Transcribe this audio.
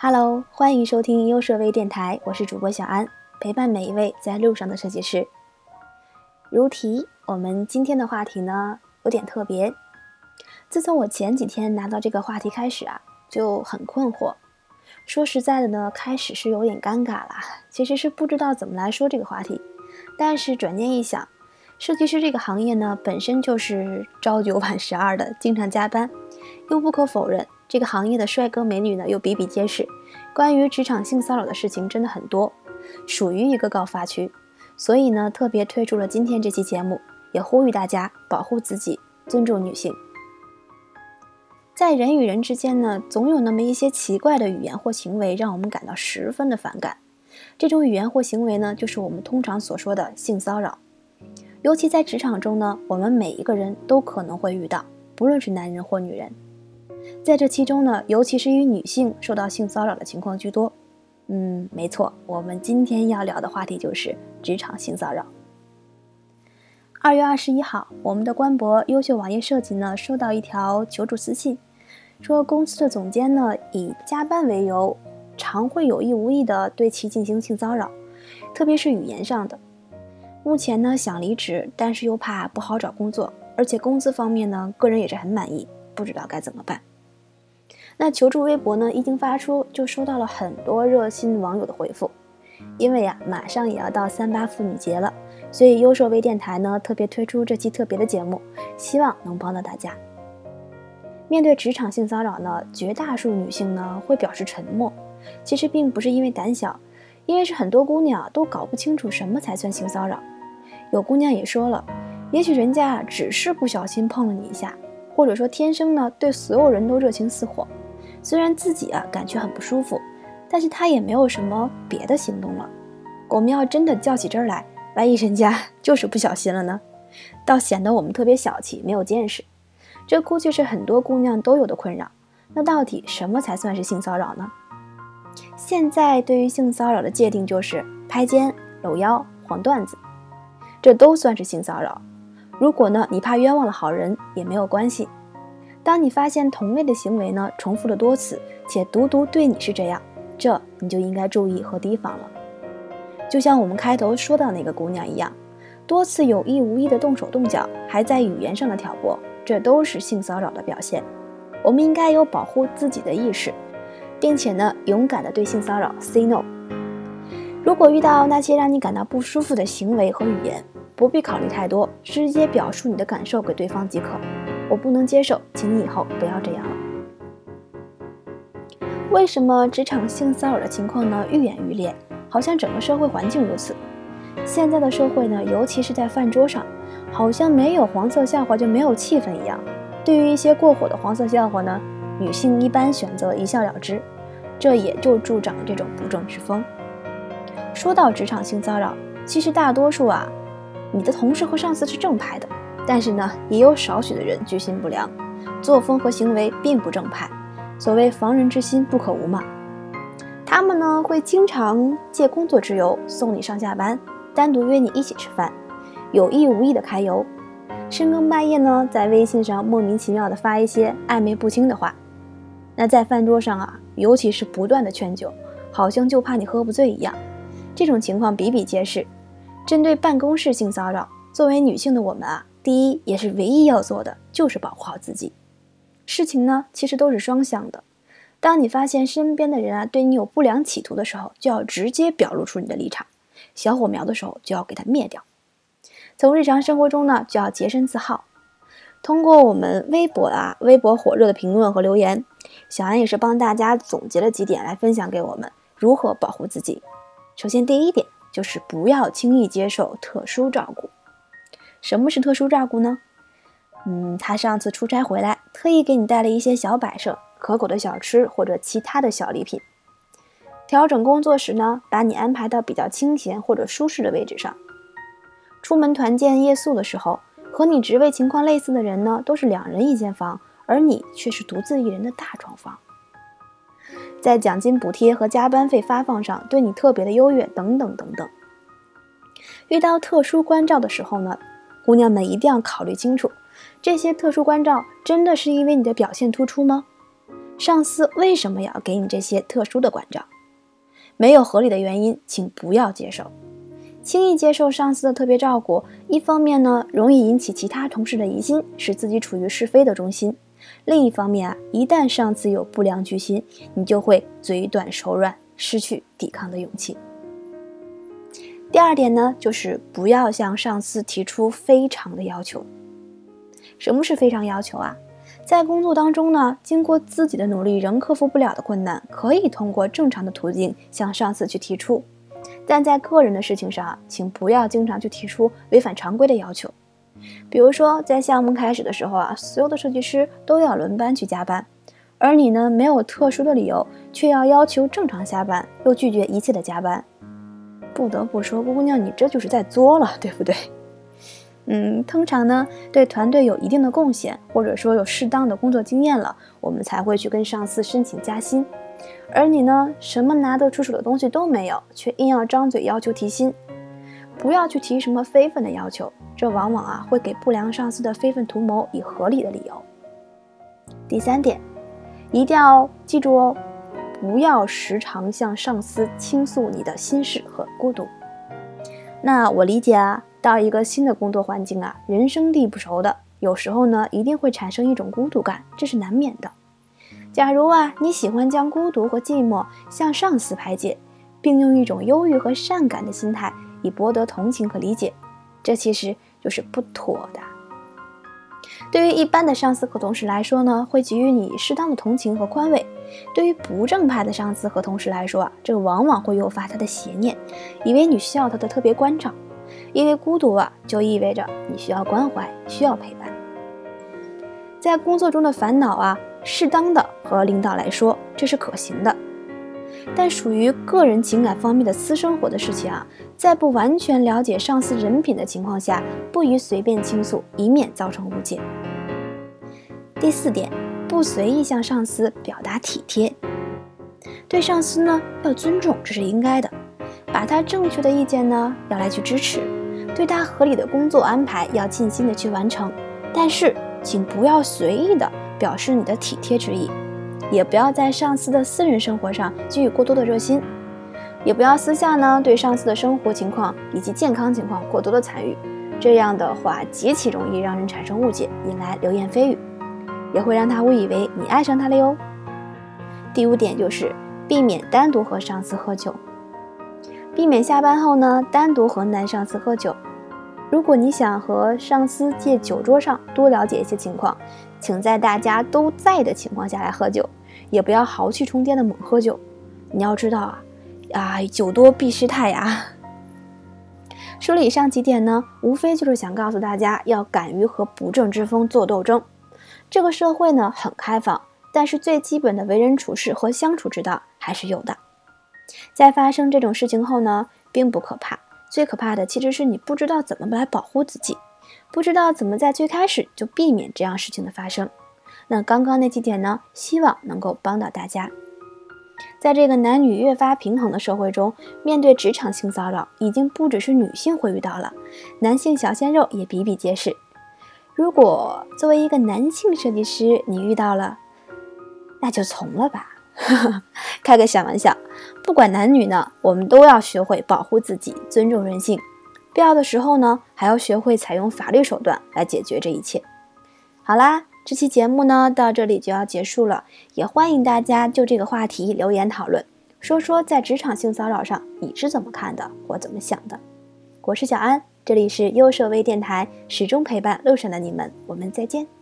Hello，欢迎收听优设微电台，我是主播小安，陪伴每一位在路上的设计师。如题，我们今天的话题呢有点特别。自从我前几天拿到这个话题开始啊，就很困惑。说实在的呢，开始是有点尴尬了，其实是不知道怎么来说这个话题。但是转念一想，设计师这个行业呢，本身就是朝九晚十二的，经常加班，又不可否认。这个行业的帅哥美女呢又比比皆是，关于职场性骚扰的事情真的很多，属于一个高发区，所以呢特别推出了今天这期节目，也呼吁大家保护自己，尊重女性。在人与人之间呢，总有那么一些奇怪的语言或行为让我们感到十分的反感，这种语言或行为呢，就是我们通常所说的性骚扰。尤其在职场中呢，我们每一个人都可能会遇到，不论是男人或女人。在这其中呢，尤其是与女性受到性骚扰的情况居多。嗯，没错，我们今天要聊的话题就是职场性骚扰。二月二十一号，我们的官博优秀网页设计呢收到一条求助私信，说公司的总监呢以加班为由，常会有意无意的对其进行性骚扰，特别是语言上的。目前呢想离职，但是又怕不好找工作，而且工资方面呢，个人也是很满意，不知道该怎么办。那求助微博呢一经发出，就收到了很多热心网友的回复。因为呀，马上也要到三八妇女节了，所以优设微电台呢特别推出这期特别的节目，希望能帮到大家。面对职场性骚扰呢，绝大数女性呢会表示沉默。其实并不是因为胆小，因为是很多姑娘都搞不清楚什么才算性骚扰。有姑娘也说了，也许人家只是不小心碰了你一下，或者说天生呢对所有人都热情似火。虽然自己啊感觉很不舒服，但是他也没有什么别的行动了。我们要真的较起真来，万一人家 就是不小心了呢？倒显得我们特别小气，没有见识。这估计是很多姑娘都有的困扰。那到底什么才算是性骚扰呢？现在对于性骚扰的界定就是拍肩、搂腰、黄段子，这都算是性骚扰。如果呢你怕冤枉了好人，也没有关系。当你发现同类的行为呢重复了多次，且独独对你是这样，这你就应该注意和提防了。就像我们开头说到那个姑娘一样，多次有意无意的动手动脚，还在语言上的挑拨，这都是性骚扰的表现。我们应该有保护自己的意识，并且呢勇敢的对性骚扰 say no。如果遇到那些让你感到不舒服的行为和语言，不必考虑太多，直接表述你的感受给对方即可。我不能接受，请你以后不要这样了。为什么职场性骚扰的情况呢愈演愈烈？好像整个社会环境如此。现在的社会呢，尤其是在饭桌上，好像没有黄色笑话就没有气氛一样。对于一些过火的黄色笑话呢，女性一般选择一笑了之，这也就助长了这种不正之风。说到职场性骚扰，其实大多数啊，你的同事和上司是正派的。但是呢，也有少许的人居心不良，作风和行为并不正派。所谓防人之心不可无嘛。他们呢会经常借工作之由送你上下班，单独约你一起吃饭，有意无意的揩油。深更半夜呢，在微信上莫名其妙的发一些暧昧不清的话。那在饭桌上啊，尤其是不断的劝酒，好像就怕你喝不醉一样。这种情况比比皆是。针对办公室性骚扰，作为女性的我们啊。第一也是唯一要做的，就是保护好自己。事情呢，其实都是双向的。当你发现身边的人啊对你有不良企图的时候，就要直接表露出你的立场。小火苗的时候，就要给它灭掉。从日常生活中呢，就要洁身自好。通过我们微博啊，微博火热的评论和留言，小安也是帮大家总结了几点来分享给我们如何保护自己。首先，第一点就是不要轻易接受特殊照顾。什么是特殊照顾呢？嗯，他上次出差回来，特意给你带了一些小摆设、可口的小吃或者其他的小礼品。调整工作时呢，把你安排到比较清闲或者舒适的位置上。出门团建夜宿的时候，和你职位情况类似的人呢，都是两人一间房，而你却是独自一人的大床房。在奖金补贴和加班费发放上，对你特别的优越，等等等等。遇到特殊关照的时候呢？姑娘们一定要考虑清楚，这些特殊关照真的是因为你的表现突出吗？上司为什么要给你这些特殊的关照？没有合理的原因，请不要接受。轻易接受上司的特别照顾，一方面呢，容易引起其他同事的疑心，使自己处于是非的中心；另一方面啊，一旦上司有不良居心，你就会嘴短手软，失去抵抗的勇气。第二点呢，就是不要向上司提出非常的要求。什么是非常要求啊？在工作当中呢，经过自己的努力仍克服不了的困难，可以通过正常的途径向上司去提出；但在个人的事情上，请不要经常去提出违反常规的要求。比如说，在项目开始的时候啊，所有的设计师都要轮班去加班，而你呢，没有特殊的理由，却要要求正常下班，又拒绝一切的加班。不得不说，姑娘，你这就是在作了，对不对？嗯，通常呢，对团队有一定的贡献，或者说有适当的工作经验了，我们才会去跟上司申请加薪。而你呢，什么拿得出手的东西都没有，却硬要张嘴要求提薪，不要去提什么非分的要求，这往往啊会给不良上司的非分图谋以合理的理由。第三点，一定要记住哦，不要时常向上司倾诉你的心事和孤独。那我理解啊。到一个新的工作环境啊，人生地不熟的，有时候呢，一定会产生一种孤独感，这是难免的。假如啊，你喜欢将孤独和寂寞向上司排解，并用一种忧郁和善感的心态以博得同情和理解，这其实就是不妥的。对于一般的上司和同事来说呢，会给予你适当的同情和宽慰；对于不正派的上司和同事来说啊，这往往会诱发他的邪念，以为你需要他的特别关照。因为孤独啊，就意味着你需要关怀，需要陪伴。在工作中的烦恼啊，适当的和领导来说，这是可行的。但属于个人情感方面的私生活的事情啊，在不完全了解上司人品的情况下，不宜随便倾诉，以免造成误解。第四点，不随意向上司表达体贴。对上司呢，要尊重，这是应该的。把他正确的意见呢，要来去支持。对他合理的工作安排要尽心的去完成，但是请不要随意的表示你的体贴之意，也不要在上司的私人生活上给予过多的热心，也不要私下呢对上司的生活情况以及健康情况过多的参与，这样的话极其容易让人产生误解，引来流言蜚语，也会让他误以为你爱上他了哟。第五点就是避免单独和上司喝酒。避免下班后呢单独和男上司喝酒。如果你想和上司借酒桌上多了解一些情况，请在大家都在的情况下来喝酒，也不要豪气冲天的猛喝酒。你要知道啊，啊酒多必失态呀。说了以上几点呢，无非就是想告诉大家要敢于和不正之风做斗争。这个社会呢很开放，但是最基本的为人处事和相处之道还是有的。在发生这种事情后呢，并不可怕，最可怕的其实是你不知道怎么来保护自己，不知道怎么在最开始就避免这样事情的发生。那刚刚那几点呢，希望能够帮到大家。在这个男女越发平衡的社会中，面对职场性骚扰，已经不只是女性会遇到了，男性小鲜肉也比比皆是。如果作为一个男性设计师，你遇到了，那就从了吧。开个小玩笑，不管男女呢，我们都要学会保护自己，尊重人性。必要的时候呢，还要学会采用法律手段来解决这一切。好啦，这期节目呢到这里就要结束了，也欢迎大家就这个话题留言讨论，说说在职场性骚扰上你是怎么看的或怎么想的。我是小安，这里是优设微电台，始终陪伴路上的你们，我们再见。